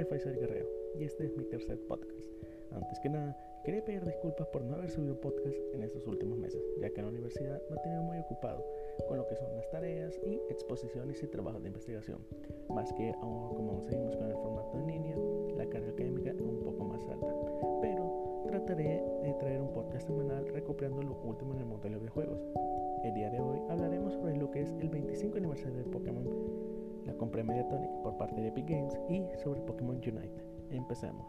nombre es Faisal Guerrero y este es mi tercer podcast. Antes que nada, quería pedir disculpas por no haber subido podcast en estos últimos meses, ya que la universidad me he tenido muy ocupado con lo que son las tareas y exposiciones y trabajos de investigación, más que aún, como aún seguimos con el formato en línea, la carga académica es un poco más alta, pero trataré de traer un podcast semanal recopilando lo último en el mundo de los videojuegos. El día de hoy hablaremos sobre lo que es el 25 aniversario de Pokémon la compra Mediatonic por parte de Epic Games y sobre Pokémon Unite. Empecemos.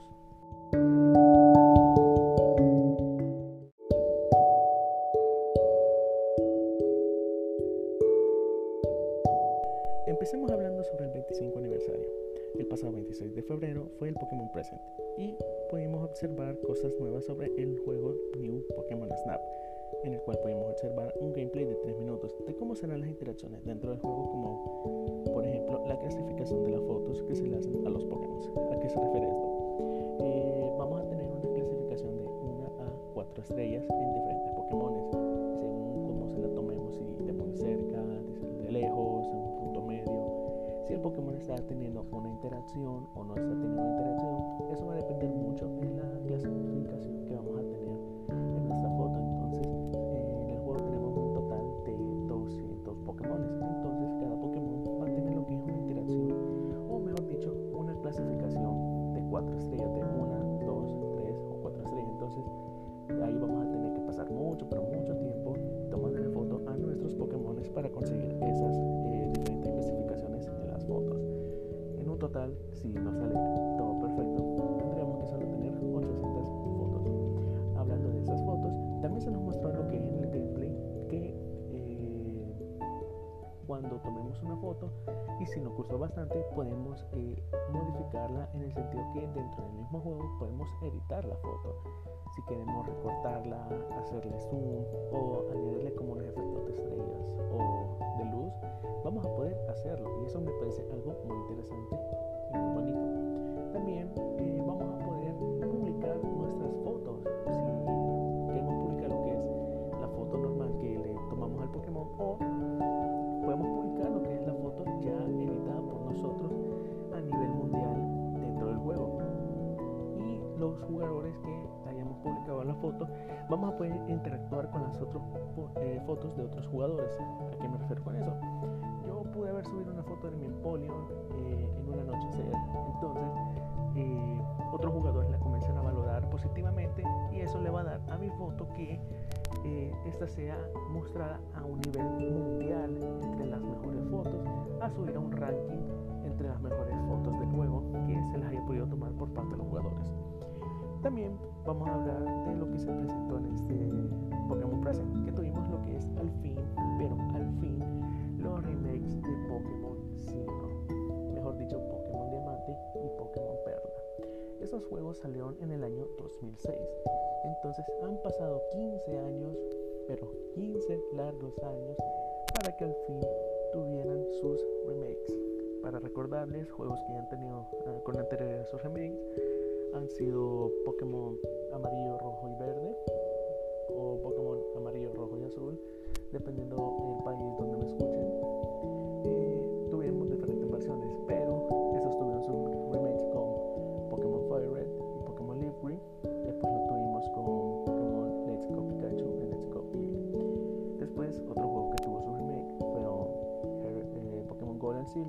Empecemos hablando sobre el 25 aniversario. El pasado 26 de febrero fue el Pokémon Present y pudimos observar cosas nuevas sobre el juego New Pokémon Snap, en el cual pudimos observar un gameplay de 3 minutos de cómo serán las interacciones dentro del juego como por ejemplo la clasificación de las fotos que se le hacen a los Pokémon. ¿A qué se refiere esto? Eh, vamos a tener una clasificación de 1 a 4 estrellas en diferentes Pokémon según cómo se la tomemos, si de muy cerca, de lejos, en un punto medio. Si el Pokémon está teniendo una interacción o no está teniendo una interacción, eso va a depender mucho de la clasificación que vamos a tener cuando tomemos una foto y si nos gustó bastante podemos eh, modificarla en el sentido que dentro del mismo juego podemos editar la foto si queremos recortarla, hacerle zoom o añadirle como unos efectos de estrellas o de luz, vamos a poder hacerlo y eso me parece algo muy interesante y muy bonito. También eh, foto, vamos a poder interactuar con las otras eh, fotos de otros jugadores. ¿A qué me refiero con eso? Yo pude haber subido una foto de mi Empoleon eh, en un anochecer, entonces eh, otros jugadores la comienzan a valorar positivamente y eso le va a dar a mi foto que eh, esta sea mostrada a un nivel mundial entre las mejores fotos, a subir a un ranking entre las mejores fotos del juego que se las haya podido tomar por parte de los jugadores. También vamos a hablar de lo que se presentó en este Pokémon Present, que tuvimos lo que es al fin, pero al fin, los remakes de Pokémon 5, mejor dicho, Pokémon Diamante y Pokémon Perla. Estos juegos salieron en el año 2006, entonces han pasado 15 años, pero 15 largos años, para que al fin tuvieran sus remakes. Para recordarles, juegos que han tenido uh, con anterioridad sus remakes han sido Pokémon amarillo, rojo y verde o Pokémon amarillo, rojo y azul, dependiendo del país donde me escuchen.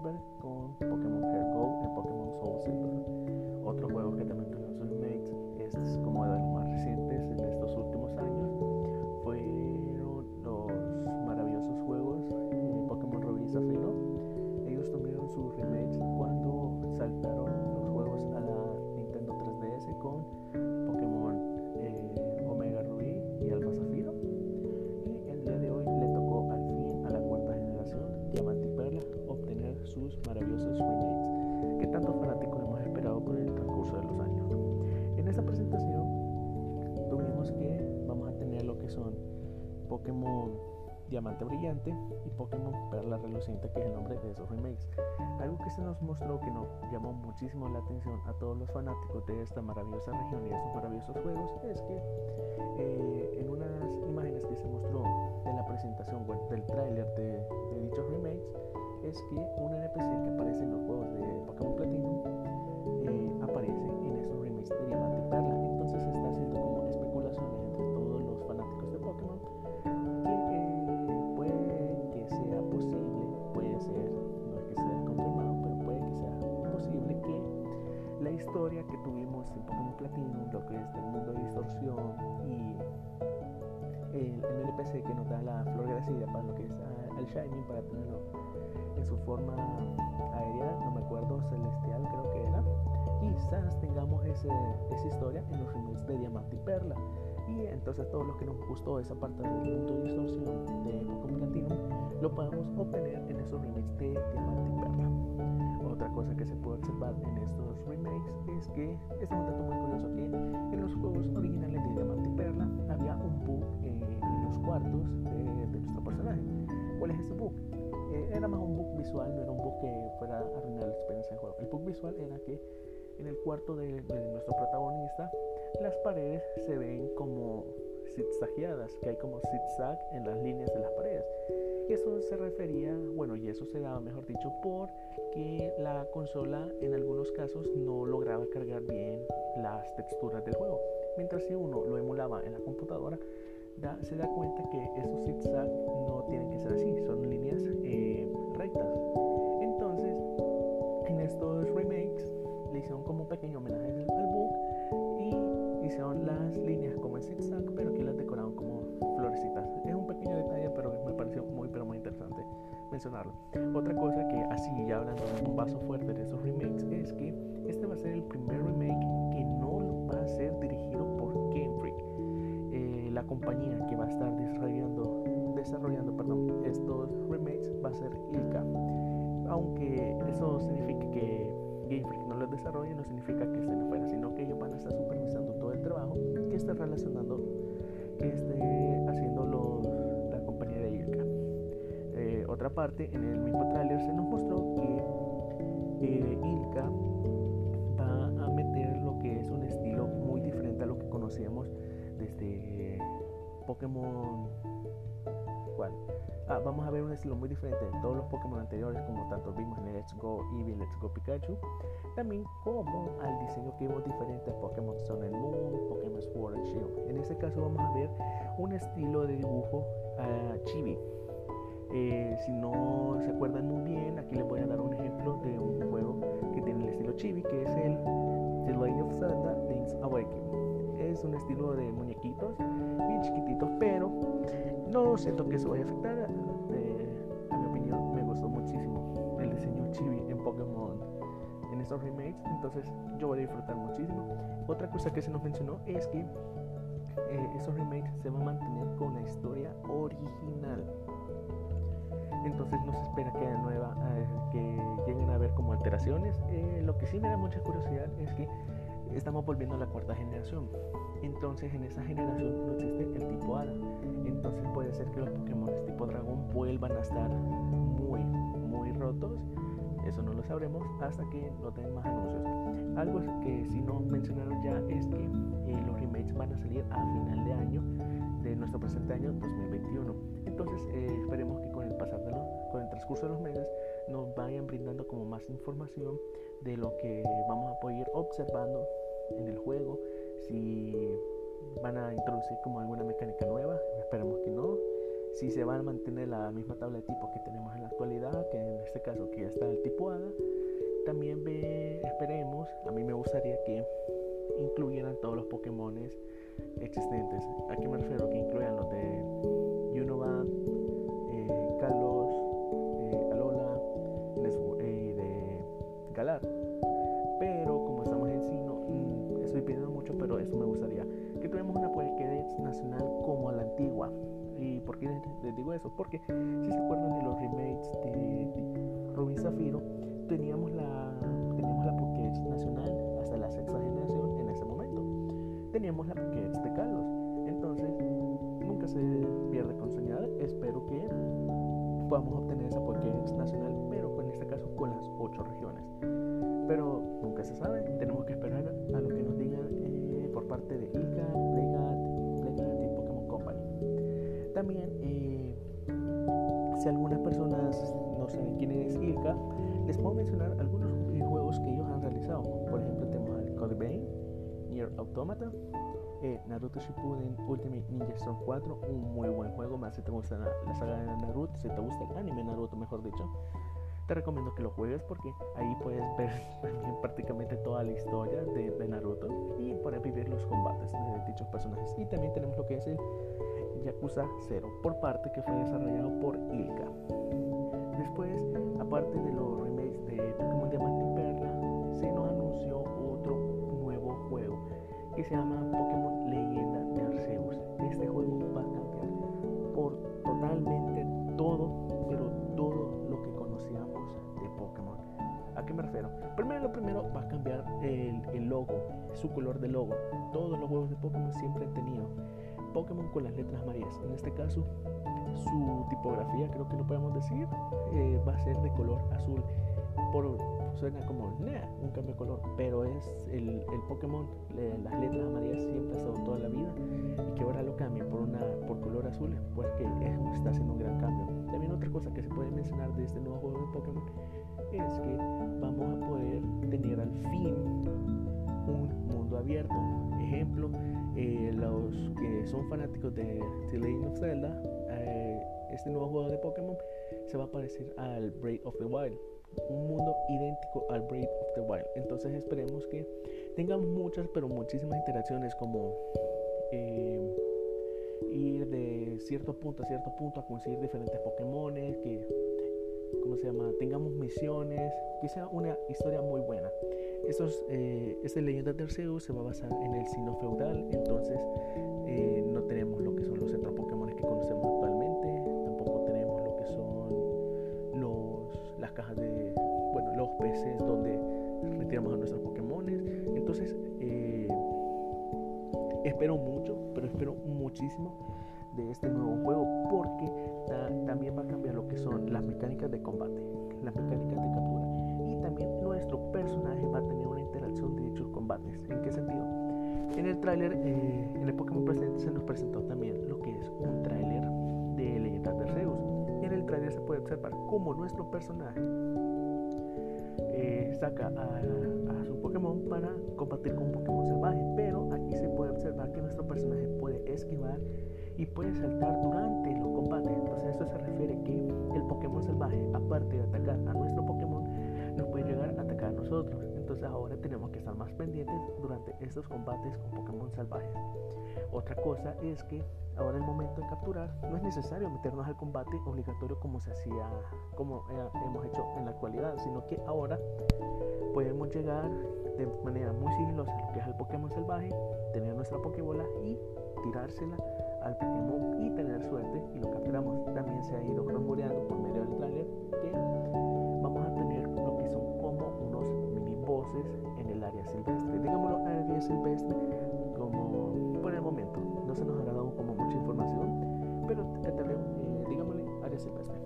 Silver con Pokémon Hair Gold y Pokémon Soul Silver. Otro juego que también tuvieron sus remakes, es como de los más recientes en Diamante Brillante y Pokémon Perla Reluciente, que es el nombre de esos remakes. Algo que se nos mostró que nos llamó muchísimo la atención a todos los fanáticos de esta maravillosa región y de estos maravillosos juegos es que eh, en unas imágenes que se mostró de la presentación web del tráiler de, de dichos remakes es que un NPC que aparece en los juegos de Pokémon Platinum eh, aparece en esos remakes de Diamante en Pokémon Platinum, lo que es del mundo de distorsión y el, NPC que nos da la flor gracida para lo que es al Shining, para tenerlo en su forma aérea, no me acuerdo, celestial creo que era. Quizás tengamos ese, esa historia en los remakes de Diamante y Perla. Y entonces todo lo que nos gustó esa parte del mundo de distorsión de Pokémon Platinum lo podemos obtener en esos remakes de Diamante y Perla. Otra cosa que se puede observar en estos remakes es que es un dato muy curioso que en los juegos originales de Diamante y Perla había un bug en los cuartos de, de nuestro personaje. ¿Cuál es ese bug? Eh, era más un bug visual, no era un bug que fuera a arruinar la experiencia del juego. El bug visual era que en el cuarto de, de nuestro protagonista las paredes se ven como zigzagueadas, que hay como zigzag en las líneas de las paredes. Y eso se refería, bueno, y eso se daba, mejor dicho, por que la consola en algunos casos no lograba cargar bien las texturas del juego. Mientras si uno lo emulaba en la computadora, se da cuenta que esos zigzag no tienen que ser así, son líneas eh, rectas. Entonces, en estos remakes le hicieron como un pequeño homenaje al bug y hicieron las líneas como en zigzag, pero que las decoraron como florecitas. Es un pequeño detalle, pero me pareció muy, pero muy interesante mencionarlo. Otra cosa que así ya hablando un vaso fuerte de esos remakes es que este va a ser el primer remake que no va a ser dirigido por Game Freak. Eh, la compañía que va a estar desarrollando, desarrollando perdón, estos remakes va a ser Ilka. Aunque eso significa que Game Freak no los desarrolle, no significa que estén afuera, sino que ellos van a estar supervisando todo el trabajo que esté relacionando, que esté haciendo otra parte, en el mismo tráiler se nos mostró que eh, Ilka va a meter lo que es un estilo muy diferente a lo que conocíamos desde Pokémon. ¿Cuál? Ah, vamos a ver un estilo muy diferente de todos los Pokémon anteriores, como tanto vimos en Let's Go Eevee, Let's Go Pikachu, también como al diseño que vimos diferente a Pokémon Sun and Moon, Pokémon Sword and Shield. En este caso vamos a ver un estilo de dibujo uh, chibi. Eh, si no se acuerdan muy bien, aquí les voy a dar un ejemplo de un juego que tiene el estilo chibi, que es el The Legend of Zelda Link's Awakening. Es un estilo de muñequitos, bien chiquititos, pero no siento que eso vaya a afectar. Eh, a mi opinión, me gustó muchísimo el diseño chibi en Pokémon en estos remakes, entonces yo voy a disfrutar muchísimo. Otra cosa que se nos mencionó es que eh, esos remakes se van a mantener con la historia original. Entonces no se espera que, nueva, eh, que lleguen a ver como alteraciones. Eh, lo que sí me da mucha curiosidad es que estamos volviendo a la cuarta generación. Entonces en esa generación no existe el tipo Hada. Entonces puede ser que los Pokémon tipo dragón vuelvan a estar muy, muy rotos. Eso no lo sabremos hasta que no tengan más anuncios. Algo que si no mencionaron ya es que eh, los remakes van a salir a final de año de nuestro presente año 2021. Entonces eh, esperemos que con los, con el transcurso de los meses nos vayan brindando como más información de lo que vamos a poder ir observando en el juego, si van a introducir como alguna mecánica nueva, esperemos que no, si se va a mantener la misma tabla de tipo que tenemos en la actualidad, que en este caso que ya está el tipo ADA, también ve, esperemos, a mí me gustaría que incluyeran todos los Pokémon existentes. ¿A qué me refiero? Que incluyan los de les digo eso? Porque si se acuerdan de los remakes de Rubin Zafiro, teníamos la, teníamos la Pokédex nacional hasta la sexta generación en ese momento. Teníamos la Pokédex de Carlos. Entonces, nunca se pierde con señal. Espero que podamos obtener esa Pokédex nacional, pero en este caso con las ocho regiones. Pero nunca se sabe, tenemos que esperar a lo que nos digan eh, por parte de ICA, Playgat, Playgat y Pokémon Company. También, si algunas personas no saben quién es ILCA, les puedo mencionar algunos juegos que ellos han realizado. Por ejemplo, tenemos al Code Vein, Nier Automata, eh, Naruto Shippuden Ultimate Ninja Storm 4, un muy buen juego, más si te gusta la, saga de Naruto, si te gusta el anime Naruto, mejor dicho. Te recomiendo que lo juegues porque ahí puedes ver también prácticamente toda la historia de, de Naruto y poder vivir los combates de dichos personajes. Y también tenemos lo que es el Yakuza 0 por parte que fue desarrollado por Ilka. Después, aparte de los remakes de Pokémon Diamante y Perla, se nos anunció otro nuevo juego que se llama Pokémon Leyenda de Arceus. Este juego va a cambiar por totalmente todo, pero todo lo que conocíamos de Pokémon. ¿A qué me refiero? Primero, lo primero va a cambiar el, el logo, su color de logo. Todos los juegos de Pokémon siempre han tenido Pokémon con las letras amarillas. En este caso, su tipografía, creo que lo podemos decir, eh, va a ser de color azul. Por, suena como un cambio de color, pero es el, el Pokémon, las letras amarillas siempre ha estado toda la vida y que ahora lo cambien por, una, por color azul, pues que está haciendo un gran cambio. También otra cosa que se puede mencionar de este nuevo juego de Pokémon es que vamos a poder tener al fin un mundo abierto. Ejemplo, eh, los que son fanáticos de The Legend of Zelda, eh, este nuevo juego de Pokémon se va a parecer al Breath of the Wild, un mundo idéntico al Breath of the Wild. Entonces esperemos que tengamos muchas, pero muchísimas interacciones como eh, ir de cierto punto a cierto punto a conseguir diferentes Pokémon, que ¿cómo se llama? tengamos misiones, que sea una historia muy buena. Estos, eh, esta leyenda de Arceus se va a basar en el sino feudal, entonces eh, no tenemos lo que son los centros Pokémon que conocemos actualmente, tampoco tenemos lo que son los, las cajas de, bueno, los peces donde retiramos a nuestros Pokémon. Entonces, eh, espero mucho, pero espero muchísimo de este nuevo juego porque también va a cambiar lo que son las mecánicas de combate, las mecánicas de captura también nuestro personaje va a tener una interacción de dichos combates. ¿En qué sentido? En el tráiler, eh, en el Pokémon presente se nos presentó también lo que es un tráiler de Leyendas de Arceus. Y en el tráiler se puede observar cómo nuestro personaje eh, saca a, su Pokémon para combatir con un Pokémon salvaje. Pero aquí se puede observar que nuestro personaje puede esquivar y puede saltar durante los combates. Entonces eso se refiere que el Pokémon salvaje, aparte de atacar a nuestro Pokémon, nos puede llegar a atacar a nosotros. Entonces ahora tenemos que estar más pendientes durante estos combates con Pokémon salvajes. Otra cosa es que ahora el momento de capturar no es necesario meternos al combate obligatorio como se hacía, como hemos hecho en la actualidad, sino que ahora podemos llegar de manera muy sigilosa a lo que es el Pokémon salvaje, tener nuestra Pokébola y tirársela al Pokémon y tener suerte y lo capturamos. También se ha ido rumoreando por medio del trailer que en el área silvestre. Digámoslo, área silvestre como por el momento no se nos ha dado como mucha información, pero eh, digámosle área silvestre.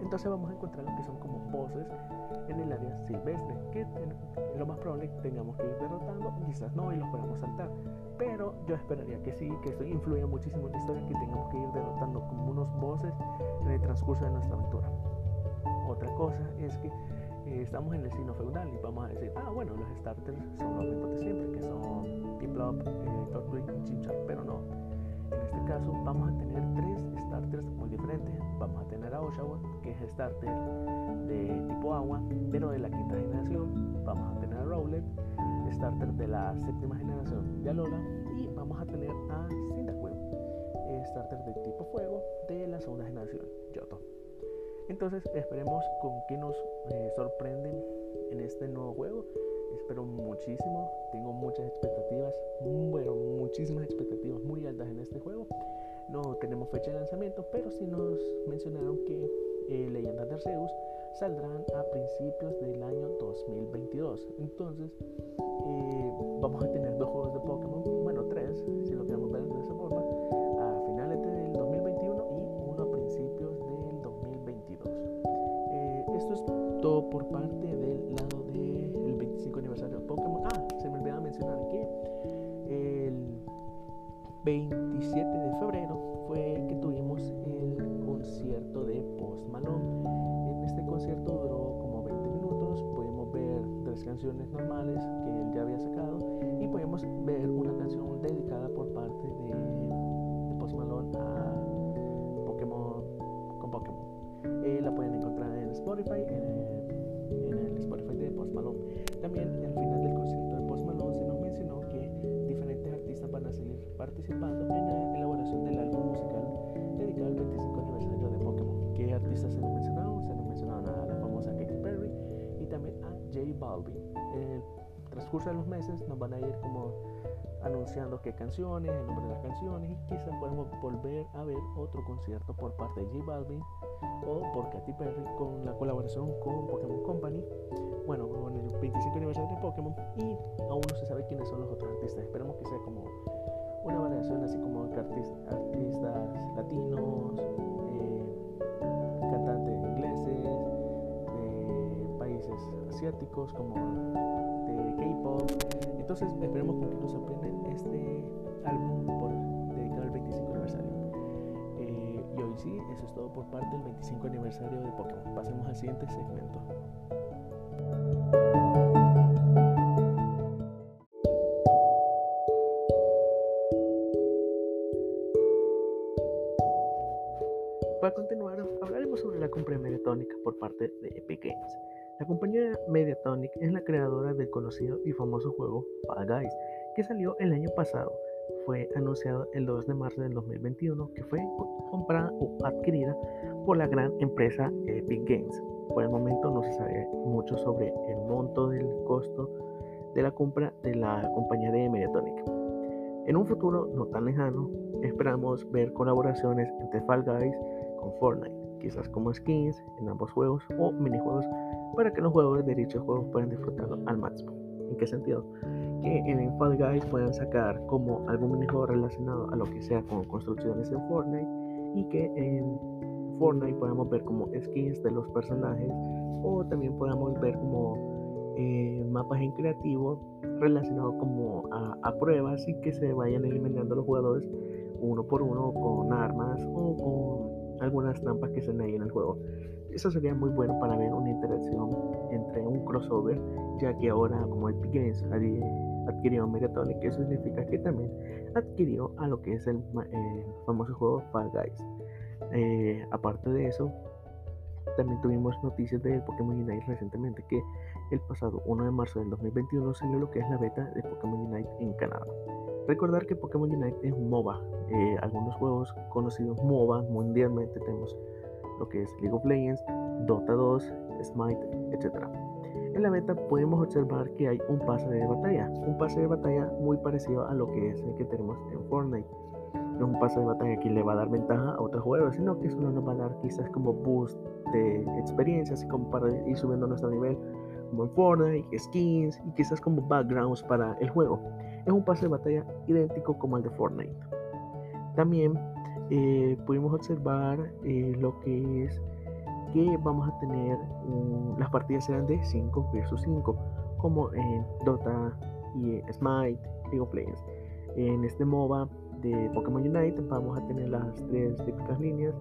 Entonces vamos a encontrar lo que son como bosses en el área silvestre, que lo más probable tengamos que ir derrotando, quizás no y los podemos saltar. Pero yo esperaría que sí, que esto influya muchísimo en la historia, que tengamos que ir derrotando como unos bosses en el transcurso de nuestra aventura. Otra cosa es que eh, estamos en el signo feudal y vamos a decir, ah, bueno, los starters son los mismos de siempre, que son Piplup, eh, y Chimchar, pero no. En este caso vamos a tener tres starters muy diferentes. Vamos a tener a Oshawa, que es starter de tipo agua, pero de la quinta generación. Vamos a tener a Rowlet, starter de la séptima generación de Alola. Y vamos a tener a Cyndaquil, starter de tipo fuego de la segunda generación, Yoto. Entonces esperemos con qué nos eh, sorprenden en este nuevo juego. Espero muchísimo, tengo muchas expectativas, bueno, muchísimas expectativas muy altas en este juego. No tenemos fecha de lanzamiento, pero sí nos mencionaron que eh, Leyendas de Arceus saldrán a principios del año 2022. Entonces, eh, vamos a tener 27 de febrero fue que tuvimos el concierto de Post Malone. En este concierto duró como 20 minutos, pudimos ver tres canciones normales que él ya había sacado y podemos ver una canción dedicada por parte de, de Post Malone a Pokémon con Pokémon. Eh, la pueden encontrar en Spotify, en el, en el Spotify de Post Malone. También al final del concierto de Post Malone se nos mencionó que diferentes artistas van a seguir participando Balvin. En el transcurso de los meses nos van a ir como anunciando qué canciones, el nombre de las canciones y quizás podemos volver a ver otro concierto por parte de J Balvin o por Katy Perry con la colaboración con Pokémon Company. Bueno, con el 25 aniversario de Pokémon y aún no se sabe quiénes son los otros artistas. Esperemos que sea como una variación así como artistas, artistas latinos, eh, países asiáticos como de K-pop. Entonces esperemos que nos sorprenden este álbum por, dedicado al 25 aniversario. Eh, y hoy sí, eso es todo por parte del 25 aniversario de Pokémon. Pasemos al siguiente segmento. Para continuar, hablaremos sobre la compra Mediatonic por parte de Epic Games. La compañía Mediatonic es la creadora del conocido y famoso juego Fall Guys, que salió el año pasado. Fue anunciado el 2 de marzo del 2021 que fue comprada o adquirida por la gran empresa Epic Games. Por el momento no se sabe mucho sobre el monto del costo de la compra de la compañía de Mediatonic. En un futuro no tan lejano, esperamos ver colaboraciones entre Fall Guys con Fortnite, quizás como skins en ambos juegos o minijuegos para que los jugadores de dichos juegos puedan disfrutarlo al máximo. ¿En qué sentido? Que en Fall Guys puedan sacar como algún minijuego relacionado a lo que sea con construcciones en Fortnite y que en Fortnite podamos ver como skins de los personajes o también podamos ver como eh, mapas en creativo relacionados como a, a, pruebas y que se vayan eliminando los jugadores uno por uno con armas o con algunas trampas que den ahí en el juego. Eso sería muy bueno para ver una interacción entre un crossover, ya que ahora como Epic Games adquirió Mediatonic, eso significa que también adquirió a lo que es el eh, famoso juego Fall Guys. Eh, aparte de eso, también tuvimos noticias de Pokémon Unite recientemente que el pasado 1 de marzo del 2021 salió lo que es la beta de Pokémon Unite en Canadá. Recordar que Pokémon Unite es un MOBA. Eh, algunos juegos conocidos MOBA mundialmente tenemos lo que es League of Legends, Dota 2, Smite, etc. En la beta podemos observar que hay un pase de batalla, un pase de batalla muy parecido a lo que es el que tenemos en Fortnite. No es un pase de batalla que le va a dar ventaja a otros jugadores, sino que solo nos va a dar quizás como boost de experiencia, así como para ir subiendo nuestro nivel, como en Fortnite, skins y quizás como backgrounds para el juego. Es un pase de batalla idéntico como el de Fortnite. También eh, pudimos observar eh, lo que es que vamos a tener las partidas serán de 5 versus 5 como en Dota y Smite, League of. En este MOBA de Pokémon Unite vamos a tener las tres típicas líneas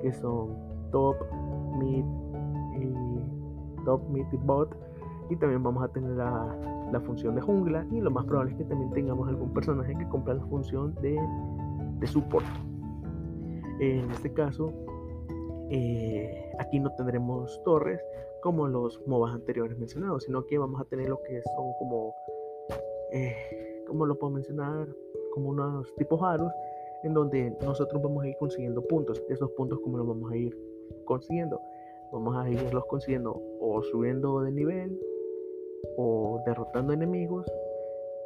que son top, mid y top, mid bot y también vamos a tener la, la, función de jungla y lo más probable es que también tengamos algún personaje que cumpla la función de, de support. En este caso, eh, aquí no tendremos torres como los MOBAs anteriores mencionados, sino que vamos a tener lo que son como, eh, como lo puedo mencionar, como unos tipos aros en donde nosotros vamos a ir consiguiendo puntos. Esos puntos, como los vamos a ir consiguiendo? Vamos a irlos consiguiendo o subiendo de nivel, o derrotando enemigos,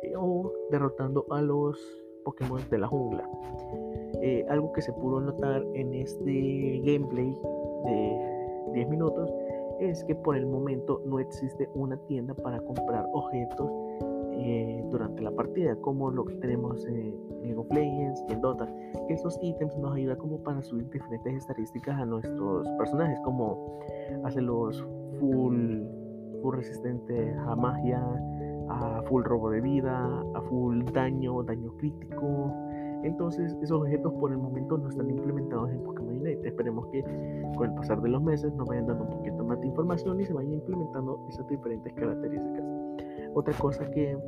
eh, o derrotando a los Pokémon de la jungla. Eh, algo que se pudo notar en este gameplay de 10 minutos es que por el momento no existe una tienda para comprar objetos eh, durante la partida, como lo que tenemos en League of Legends y en Dota. Esos ítems nos ayudan como para subir diferentes estadísticas a nuestros personajes, como hacerlos full, resistente a magia, a full robo de vida, a full daño, daño crítico, Entonces esos objetos por el momento no están implementados en Pokémon Unite. Esperemos que con el pasar de los meses nos vayan dando un poquito más de información y se vayan implementando esas diferentes características. Otra cosa que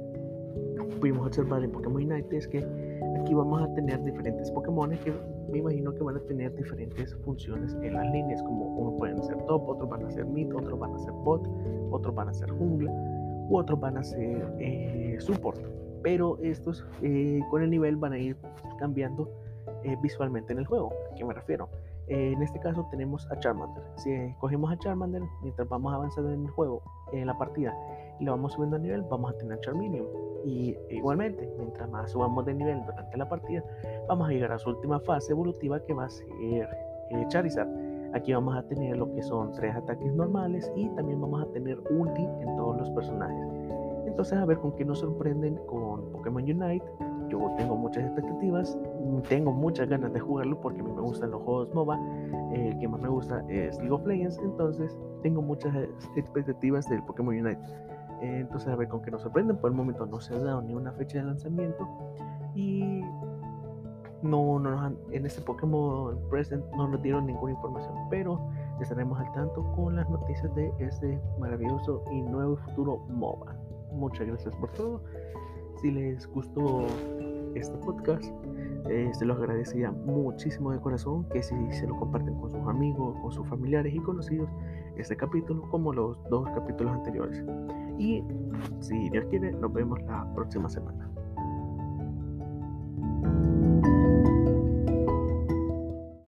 pudimos observar en Pokémon Unite es que aquí vamos a tener diferentes Pokémon que me imagino que van a tener diferentes funciones en las líneas, como uno pueden ser top, otros van a ser mid, otros van a ser bot, otros van a ser jungla, u otros van a ser eh, support. Pero estos eh, con el nivel van a ir cambiando eh, visualmente en el juego. ¿A qué me refiero? en este caso tenemos a Charmander. Si cogemos a Charmander, mientras vamos avanzando en el juego, en la partida, y lo vamos subiendo a nivel, vamos a tener Charmeleon. Y igualmente, mientras más subamos de nivel durante la partida, vamos a llegar a su última fase evolutiva que va a ser eh, Charizard. Aquí vamos a tener lo que son tres ataques normales y también vamos a tener ulti en todos los personajes. Entonces a ver con qué nos sorprenden con Pokémon Unite. Yo tengo muchas expectativas, tengo muchas ganas de jugarlo porque a mí me gustan los juegos MOBA. El que más me gusta es League of Legends, entonces tengo muchas expectativas del Pokémon Unite. Entonces, a ver con qué nos sorprenden. Por el momento no se ha dado ni una fecha de lanzamiento. Y no, no en este Pokémon Present no nos dieron ninguna información. Pero estaremos al tanto con las noticias de este maravilloso y nuevo futuro MOBA. Muchas gracias por todo. Si les gustó este podcast, eh, se los agradecería muchísimo de corazón que si se lo comparten con sus amigos, con sus familiares y conocidos, este capítulo como los dos capítulos anteriores. Y si Dios quiere, nos vemos la próxima semana.